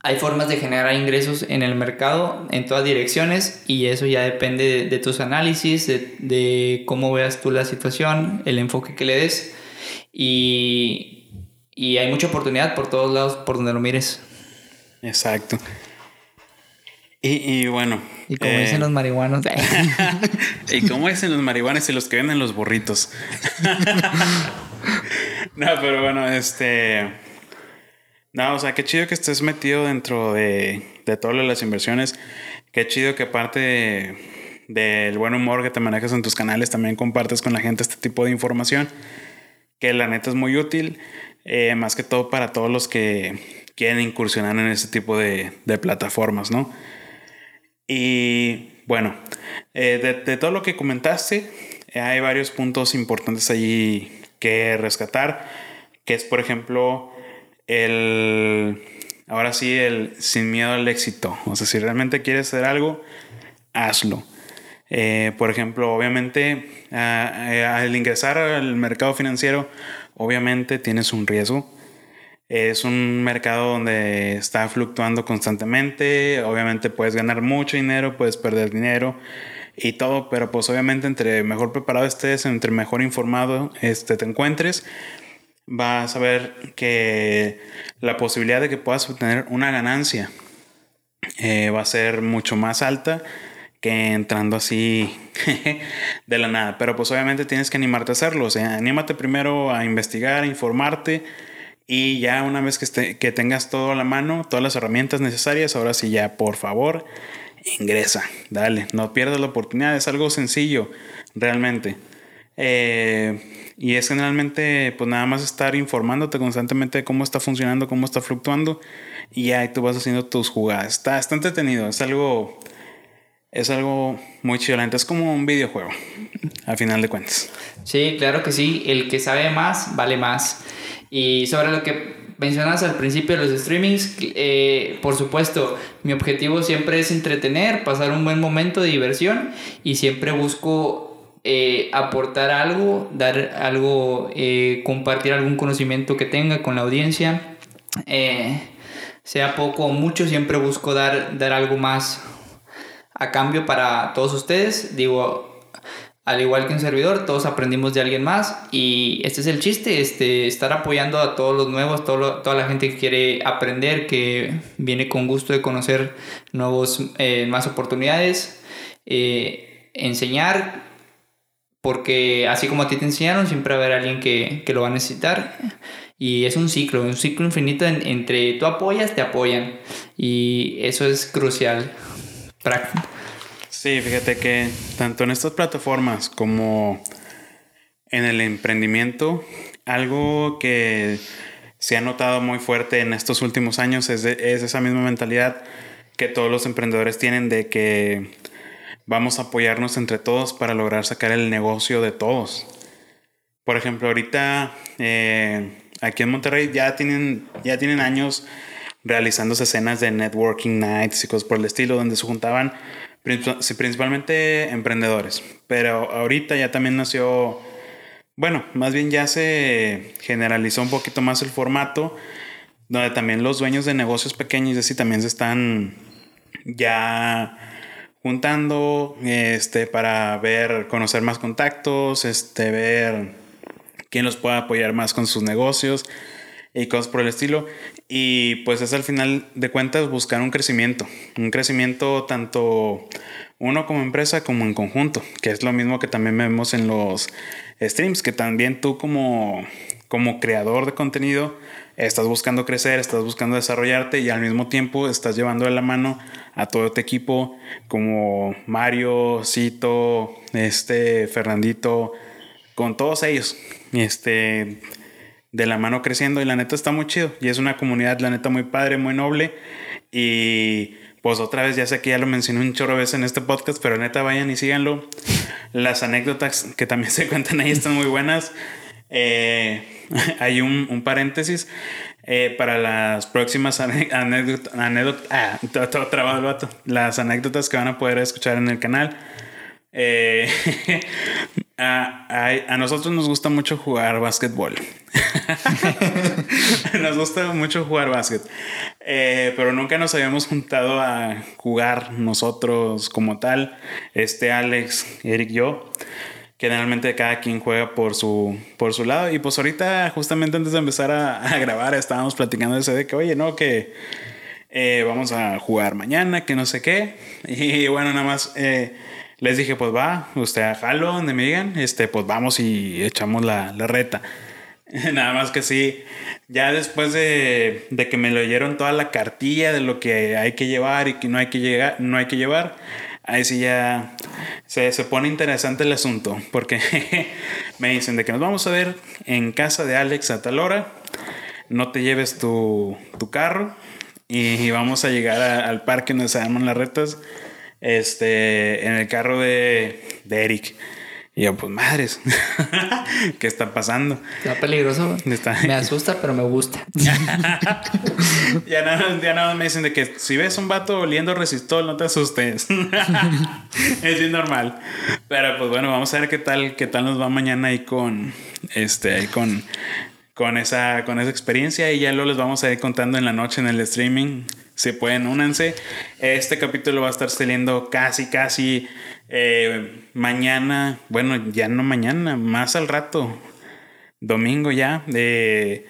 hay formas de generar ingresos en el mercado en todas direcciones y eso ya depende de, tus análisis, de, cómo veas tú la situación, el enfoque que le des y, y hay mucha oportunidad por todos lados por donde lo mires. Exacto. Y, bueno. Y como dicen eh, los marihuanos. y como dicen los marihuanos y los que venden los burritos. no, pero bueno, este. No, o sea, qué chido que estés metido dentro de, de todas las inversiones. Qué chido que aparte del buen humor que te manejas en tus canales, también compartes con la gente este tipo de información. Que la neta es muy útil, eh, más que todo para todos los que quieren incursionar en este tipo de, de plataformas, ¿no? Y bueno, eh, de, de, todo lo que comentaste, hay varios puntos importantes allí que rescatar, que es, por ejemplo, el, ahora sí, el sin miedo al éxito. O sea, si realmente quieres hacer algo, hazlo. Eh, por ejemplo, obviamente, al ingresar al mercado financiero, obviamente tienes un riesgo. Es un mercado donde está fluctuando constantemente. Obviamente puedes ganar mucho dinero, puedes perder dinero y todo, pero pues obviamente entre mejor preparado estés, entre mejor informado este, te encuentres, vas a ver que la posibilidad de que puedas obtener una ganancia eh, va a ser mucho más alta que entrando así de la nada. Pero pues obviamente tienes que animarte a hacerlo. O sea, anímate primero a investigar, a informarte. Y ya una vez que, esté, que tengas todo a la mano, todas las herramientas necesarias, ahora sí ya, por favor, ingresa. Dale, no pierdas la oportunidad. Es algo sencillo, realmente. Eh, y es generalmente, pues nada más estar informándote constantemente de cómo está funcionando, cómo está fluctuando. Y ahí tú vas haciendo tus jugadas. Está, está entretenido. Es algo es algo muy chilante. Es como un videojuego, a final de cuentas. Sí, claro que sí. El que sabe más, vale más. Y sobre lo que mencionas al principio los streamings, eh, por supuesto, mi objetivo siempre es entretener, pasar un buen momento de diversión y siempre busco eh, aportar algo, dar algo, eh, compartir algún conocimiento que tenga con la audiencia. sea poco o mucho, siempre busco dar, dar algo más a cambio para todos ustedes. Digo, al igual que un servidor, todos aprendimos de alguien más y este es el chiste, este, estar apoyando a todos los nuevos, toda la gente que quiere aprender, que viene con gusto de conocer nuevos, eh, más oportunidades, eh, enseñar, porque así como a ti te enseñaron, siempre va a haber alguien que, que lo va a necesitar. Y es un ciclo, un ciclo infinito entre tú apoyas, te apoyan. Y eso es crucial. Sí, fíjate que tanto en estas plataformas como en el emprendimiento, algo que se ha notado muy fuerte en estos últimos años es, es esa misma mentalidad que todos los emprendedores tienen de que vamos a apoyarnos entre todos para lograr sacar el negocio de todos. Por ejemplo, ahorita eh, aquí en Monterrey ya tienen, ya tienen años realizándose escenas de networking nights y cosas por el estilo, donde se juntaban principalmente emprendedores. Pero ahorita ya también nació, bueno, más bien ya se generalizó un poquito más el formato, donde también los dueños de negocios pequeños y así también se están ya juntando este, para ver, conocer más contactos, este, ver quién los puede apoyar más con sus negocios y cosas por el estilo. Y pues es al final de cuentas buscar un crecimiento, un crecimiento tanto uno como empresa como en conjunto, que es lo mismo que también vemos en los streams, que también tú como, como creador de contenido estás buscando crecer, estás buscando desarrollarte y al mismo tiempo estás llevando de la mano a todo tu equipo como Mario, Cito, este, Fernandito, con todos ellos. Este, de la mano creciendo y la neta está muy chido. Y es una comunidad, la neta, muy padre, muy noble. Y pues otra vez, ya sé que ya lo mencioné un chorro veces en este podcast, pero neta vayan y síganlo. Las anécdotas que también se cuentan ahí están muy buenas. Eh, hay un, paréntesis. Eh, para las próximas anécdotas, ah, las anécdotas que van a poder escuchar en el canal. Eh, a, nosotros nos gusta mucho jugar básquetbol. nos gusta mucho jugar básquet. Eh, pero nunca nos habíamos juntado a jugar nosotros como tal. Este Alex, Eric, yo. Generalmente cada quien juega por su, por su lado. Y pues ahorita, justamente antes de empezar a, grabar, estábamos platicando ese de que, oye, no, que eh, vamos a jugar mañana, que no sé qué. Y bueno, nada más les dije, pues va, usted a jalo donde me digan, este, pues vamos y echamos la, la reta. Nada más que sí, ya después de, de, que me leyeron toda la cartilla de lo que hay que llevar y que no hay que, llegar, no hay que llevar, ahí sí ya se, se pone interesante el asunto, porque me dicen de que nos vamos a ver en casa de Alex a tal hora, no te lleves tu, tu carro y, vamos a llegar al parque donde se arman las retas este, en el carro de, de Eric. Y yo, pues madres, ¿qué está pasando? Está peligroso. Me asusta, pero me gusta. ya, nada, ya nada me dicen de que si ves un vato oliendo resistol, no te asustes. es bien normal. Pero pues bueno, vamos a ver qué tal, qué tal nos va mañana ahí con, este, ahí con, con esa, con esa experiencia. Y ya lo les vamos a ir contando en la noche en el streaming se pueden, únanse. Este capítulo va a estar saliendo casi, casi eh, mañana. Bueno, ya no mañana, más al rato. Domingo ya. Eh,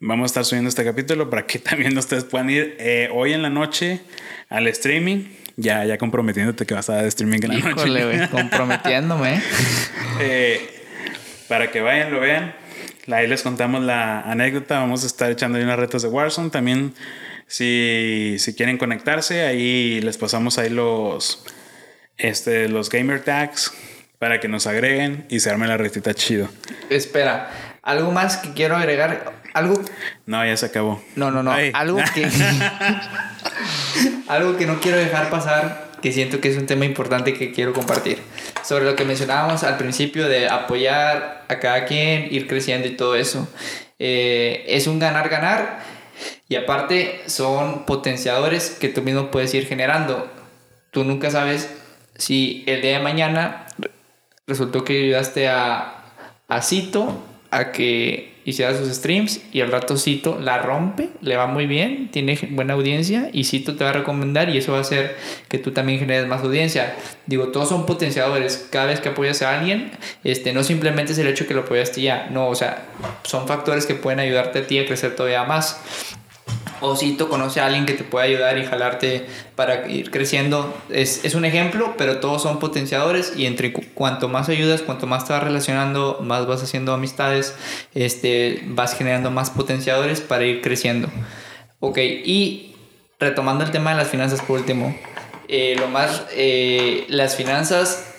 vamos a estar subiendo este capítulo para que también ustedes puedan ir eh, hoy en la noche al streaming Ya, ya comprometiéndote que vas a dar streaming en la Híjole, noche. güey, comprometiéndome. Eh, para que vayan, lo vean. Ahí les contamos la anécdota. Vamos a estar echando ahí unas retas de Warzone. También, si, si quieren conectarse, ahí les pasamos ahí los, este, los gamer tags para que nos agreguen y se arme la retita chido. Espera, algo más que quiero agregar. Algo. No, ya se acabó. No, no, no. Ay. Algo que. algo que no quiero dejar pasar, que siento que es un tema importante que quiero compartir. Sobre lo que mencionábamos al principio de apoyar a cada quien, ir creciendo y todo eso. Eh, es un ganar-ganar. Y aparte, son potenciadores que tú mismo puedes ir generando. Tú nunca sabes si el día de mañana resultó que ayudaste a, a Cito a que hiciera sus streams y al rato Cito la rompe, le va muy bien, tiene buena audiencia y Cito te va a recomendar y eso va a hacer que tú también generes más audiencia. Digo, todos son potenciadores. Cada vez que apoyas a alguien, este, no simplemente es el hecho que lo apoyaste ya, no, o sea, son factores que pueden ayudarte a ti a crecer todavía más. O Cito conoce a alguien que te puede ayudar y jalarte para ir creciendo. Es, es un ejemplo, pero todos son potenciadores y entre cu- cuanto más ayudas, cuanto más te vas relacionando, más vas haciendo amistades, este, vas generando más potenciadores para ir creciendo. Ok, y retomando el tema de las finanzas por último. eh, lo más, eh, las finanzas,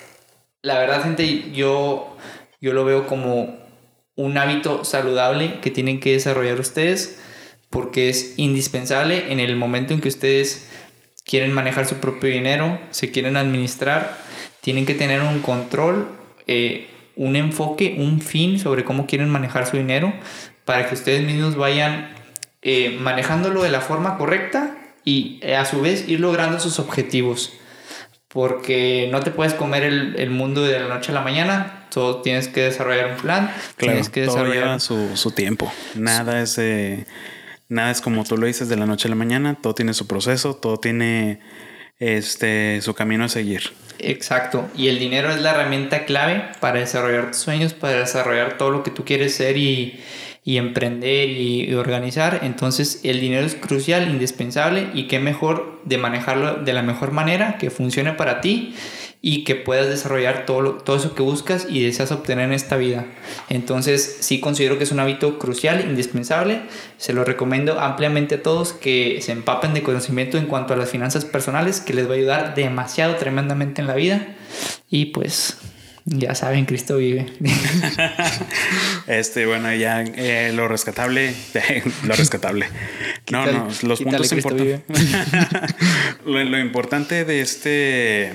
la verdad gente, yo, yo lo veo como un hábito saludable que tienen que desarrollar ustedes porque es indispensable en el momento en que ustedes quieren manejar su propio dinero, se quieren administrar, tienen que tener un control, eh, un enfoque, un fin sobre cómo quieren manejar su dinero para que ustedes mismos vayan eh, manejándolo de la forma correcta y eh, a su vez ir logrando sus objetivos. Porque no te puedes comer el, el mundo de la noche a la mañana, todo tienes que desarrollar un plan, Claro, tienes que todo desarrollar lleva su, su tiempo. Nada es, eh, nada es como tú lo dices de la noche a la mañana. Todo tiene su proceso, todo tiene este, su camino a seguir. Exacto. Y el dinero es la herramienta clave para desarrollar tus sueños, para desarrollar todo lo que tú quieres ser y, y emprender y, y organizar. Entonces el dinero es crucial, indispensable y qué mejor de manejarlo de la mejor manera, que funcione para ti y que puedas desarrollar todo, lo- todo eso que buscas y deseas obtener en esta vida. Entonces sí considero que es un hábito crucial, indispensable. Se lo recomiendo ampliamente a todos que se empapen de conocimiento en cuanto a las finanzas personales, que les va a ayudar demasiado, tremendamente en la vida. Y pues ya saben, Cristo vive. Este, bueno, ya eh, lo rescatable, lo rescatable. No, no, los puntos importantes. lo, lo importante de este,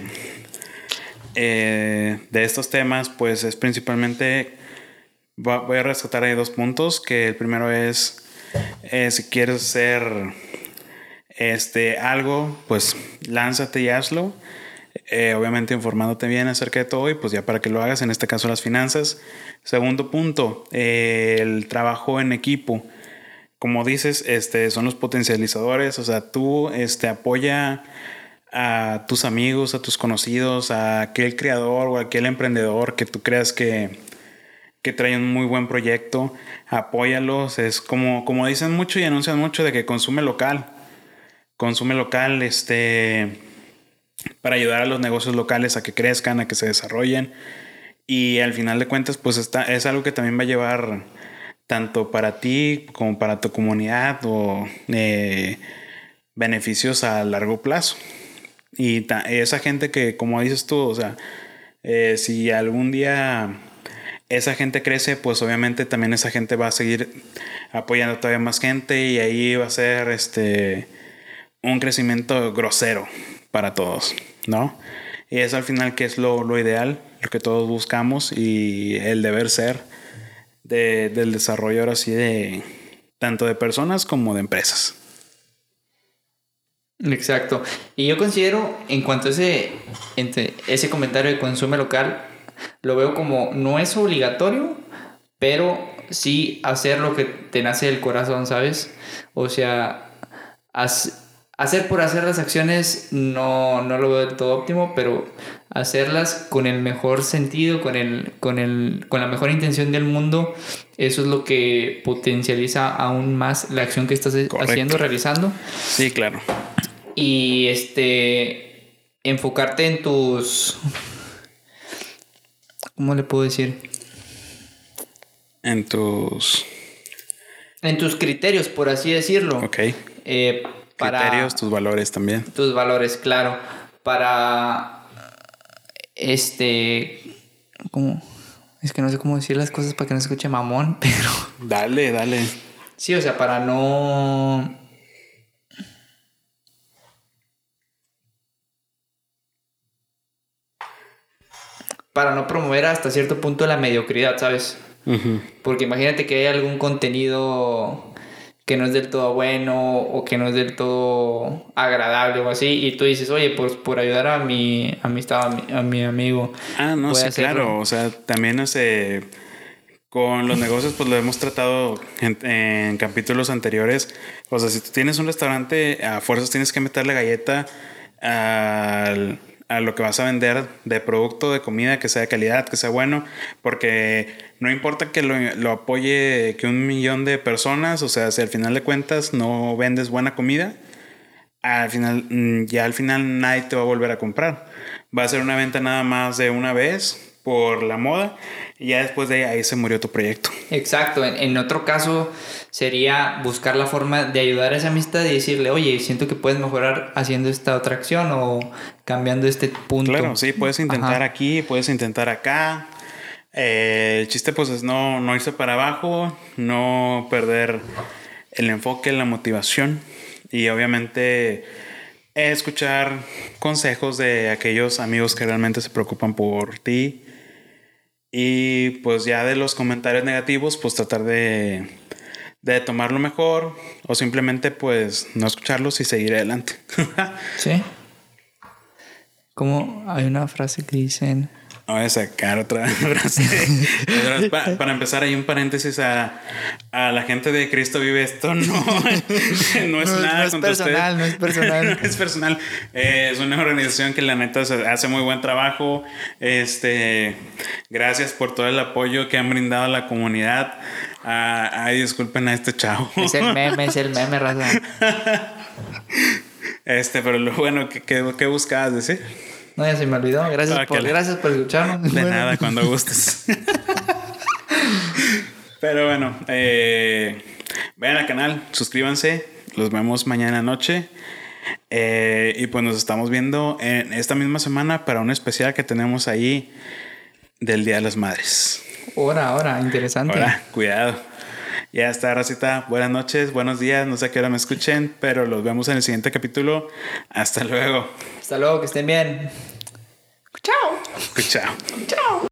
eh, de estos temas, pues es principalmente, voy a rescatar ahí dos puntos, que el primero es, eh, si quieres hacer este, algo, pues lánzate y hazlo. Eh, obviamente informándote bien acerca de todo y pues ya para que lo hagas, en este caso las finanzas. Segundo punto, eh, el trabajo en equipo. Como dices, este, son los potencializadores, o sea, tú este, apoya a tus amigos, a tus conocidos, a aquel creador o a aquel emprendedor que tú creas que, que trae un muy buen proyecto, apóyalos. Es como, como dicen mucho y anuncian mucho de que consume local. Consume local, este, para ayudar a los negocios locales a que crezcan, a que se desarrollen. Y al final de cuentas, pues está, es algo que también va a llevar tanto para ti como para tu comunidad o eh, beneficios a largo plazo. Y esa gente que, como dices tú, o sea, eh, si algún día esa gente crece, pues obviamente también esa gente va a seguir apoyando todavía más gente y ahí va a ser este un crecimiento grosero para todos, ¿no? Y eso al final que es lo, lo ideal, lo que todos buscamos y el deber ser de- del desarrollo ahora sí de tanto de personas como de empresas. Exacto. Y yo considero, en cuanto a ese, ese comentario de consume local, lo veo como no es obligatorio, pero sí hacer lo que te nace del corazón, ¿sabes? O sea, hacer por hacer las acciones no, no lo veo del todo óptimo, pero hacerlas con el mejor sentido, con, el, con, el, con la mejor intención del mundo, eso es lo que potencializa aún más la acción que estás Correcto. haciendo, realizando. Sí, claro. Y este. enfocarte en tus... ¿Cómo le puedo decir? En tus... En tus criterios, por así decirlo. Ok. Eh, para Criterios, tus valores también. tus valores, claro. Para... Este... ¿Cómo? Es que no sé cómo decir las cosas para que no se escuche mamón, pero... Dale, dale. Sí, o sea, para no... Para no promover hasta cierto punto la mediocridad, ¿sabes? Porque imagínate que hay algún contenido que no es del todo bueno o que no es del todo agradable o así y tú dices, oye, pues por ayudar a mi amistad, a mi, a mi amigo. Ah, no, sí, hacerlo". claro. O sea, también ese, con los negocios, pues lo hemos tratado en, en capítulos anteriores. O sea, si tú tienes un restaurante, a fuerzas tienes que meterle galleta al- a lo que vas a vender de producto, de comida, que sea de calidad, que sea bueno, porque no importa que lo, lo apoye que un millón de personas, o sea, si al final de cuentas no vendes buena comida, al final, mm, ya al final nadie te va a volver a comprar. Va a ser una venta nada más de una vez por la moda y ya después de ahí se murió tu proyecto. Exacto, en, en otro caso sería buscar la forma de ayudar a esa amistad y decirle, oye, siento que puedes mejorar haciendo esta otra acción o cambiando este punto. Claro, sí, puedes intentar Ajá. aquí, puedes intentar acá. Eh, el chiste pues es no, no irse para abajo, no perder el enfoque, la motivación y obviamente escuchar consejos de aquellos amigos que realmente se preocupan por ti y pues ya de los comentarios negativos pues tratar de, de tomarlo mejor o simplemente pues no escucharlos y seguir adelante. Sí. Como hay una frase que dicen, voy a sacar otra frase. Para empezar, hay un paréntesis a, a la gente de Cristo vive esto. No, no es No, nada no es contra personal, ustedes. no es personal. no es personal. Eh, es una organización que la neta hace muy buen trabajo. Este, gracias por todo el apoyo que han brindado a la comunidad. Ah, ay, disculpen a este chavo. es el meme, es el meme, raza. Este, pero lo bueno, ¿qué, qué, qué buscabas decir? No, ya se me olvidó. Gracias, por, gracias por escucharnos. De Bueno. nada, cuando gustes. Pero bueno, eh, vayan al canal, suscríbanse. Los vemos mañana noche. Eh, y pues nos estamos viendo en esta misma semana para un especial que tenemos ahí del Día de las Madres. Ahora, ahora, interesante. Ahora, cuidado. Ya está, Rosita. Buenas noches, buenos días. No sé a qué hora me escuchen, pero los vemos en el siguiente capítulo. Hasta luego. Hasta luego, que estén bien. Chao. Chao. Chao.